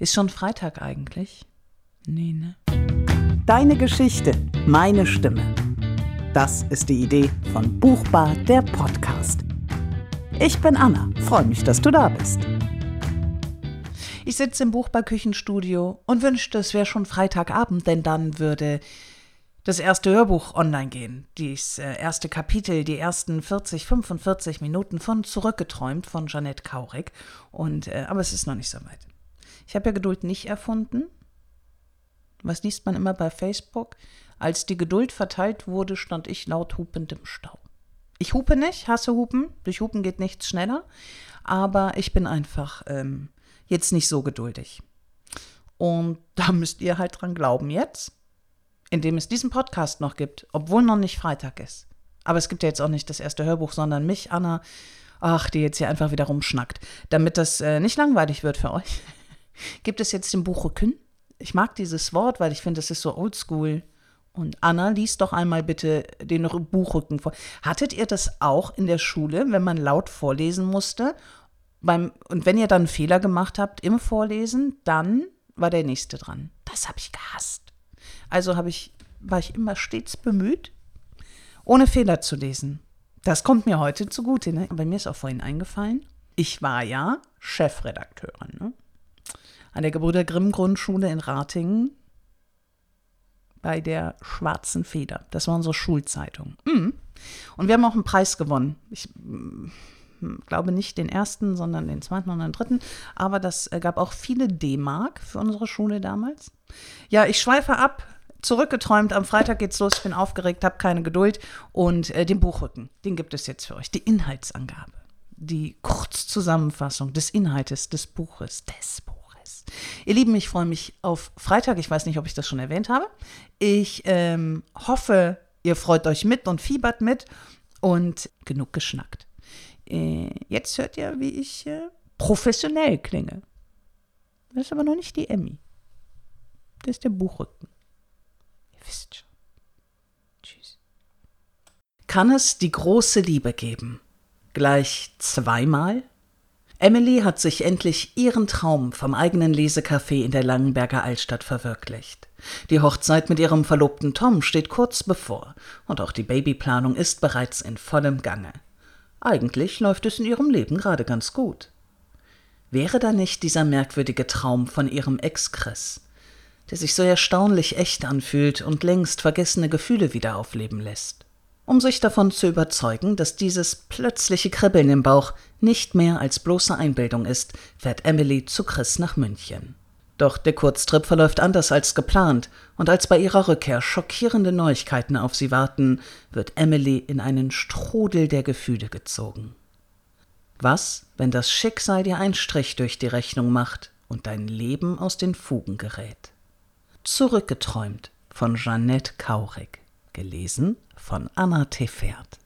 Ist schon Freitag eigentlich? Nee, ne? Deine Geschichte, meine Stimme. Das ist die Idee von Buchbar, der Podcast. Ich bin Anna, freue mich, dass du da bist. Ich sitze im Buchbar Küchenstudio und wünschte, es wäre schon Freitagabend, denn dann würde das erste Hörbuch online gehen. Das äh, erste Kapitel, die ersten 40, 45 Minuten von Zurückgeträumt von Jeanette Kaurig. Und, äh, aber es ist noch nicht so weit. Ich habe ja Geduld nicht erfunden. Was liest man immer bei Facebook? Als die Geduld verteilt wurde, stand ich laut hupend im Stau. Ich hupe nicht, hasse Hupen. Durch Hupen geht nichts schneller. Aber ich bin einfach ähm, jetzt nicht so geduldig. Und da müsst ihr halt dran glauben jetzt, indem es diesen Podcast noch gibt, obwohl noch nicht Freitag ist. Aber es gibt ja jetzt auch nicht das erste Hörbuch, sondern mich, Anna, ach, die jetzt hier einfach wieder rumschnackt. Damit das äh, nicht langweilig wird für euch, gibt es jetzt den Buchrücken. Ich mag dieses Wort, weil ich finde, es ist so oldschool. Und Anna, liest doch einmal bitte den Buchrücken vor. Hattet ihr das auch in der Schule, wenn man laut vorlesen musste? Beim, und wenn ihr dann einen Fehler gemacht habt im Vorlesen, dann war der nächste dran. Das habe ich gehasst. Also habe ich, war ich immer stets bemüht, ohne Fehler zu lesen. Das kommt mir heute zugute. Ne? Aber mir ist auch vorhin eingefallen, ich war ja Chefredakteurin. Ne? An der Gebrüder Grimm Grundschule in Ratingen bei der Schwarzen Feder. Das war unsere Schulzeitung. Mhm. Und wir haben auch einen Preis gewonnen. Ich mm, glaube nicht den ersten, sondern den zweiten und den dritten. Aber das äh, gab auch viele D-Mark für unsere Schule damals. Ja, ich schweife ab. Zurückgeträumt, am Freitag geht's los, ich bin aufgeregt, habe keine Geduld. Und äh, den Buchrücken, den gibt es jetzt für euch. Die Inhaltsangabe, die Kurzzusammenfassung des Inhaltes des Buches, des Buches. Ihr Lieben, ich freue mich auf Freitag. Ich weiß nicht, ob ich das schon erwähnt habe. Ich ähm, hoffe, ihr freut euch mit und fiebert mit und genug geschnackt. Äh, jetzt hört ihr, wie ich äh, professionell klinge. Das ist aber noch nicht die Emmy. Das ist der Buchrücken. Ihr wisst schon. Tschüss. Kann es die große Liebe geben? Gleich zweimal? Emily hat sich endlich ihren Traum vom eigenen Lesecafé in der Langenberger Altstadt verwirklicht. Die Hochzeit mit ihrem Verlobten Tom steht kurz bevor und auch die Babyplanung ist bereits in vollem Gange. Eigentlich läuft es in ihrem Leben gerade ganz gut. Wäre da nicht dieser merkwürdige Traum von ihrem Ex-Chris, der sich so erstaunlich echt anfühlt und längst vergessene Gefühle wieder aufleben lässt? Um sich davon zu überzeugen, dass dieses plötzliche Kribbeln im Bauch nicht mehr als bloße Einbildung ist, fährt Emily zu Chris nach München. Doch der Kurztrip verläuft anders als geplant, und als bei ihrer Rückkehr schockierende Neuigkeiten auf sie warten, wird Emily in einen Strudel der Gefühle gezogen. Was, wenn das Schicksal dir einen Strich durch die Rechnung macht und dein Leben aus den Fugen gerät? Zurückgeträumt von Jeanette Kaurig. Gelesen von Anna Tefert.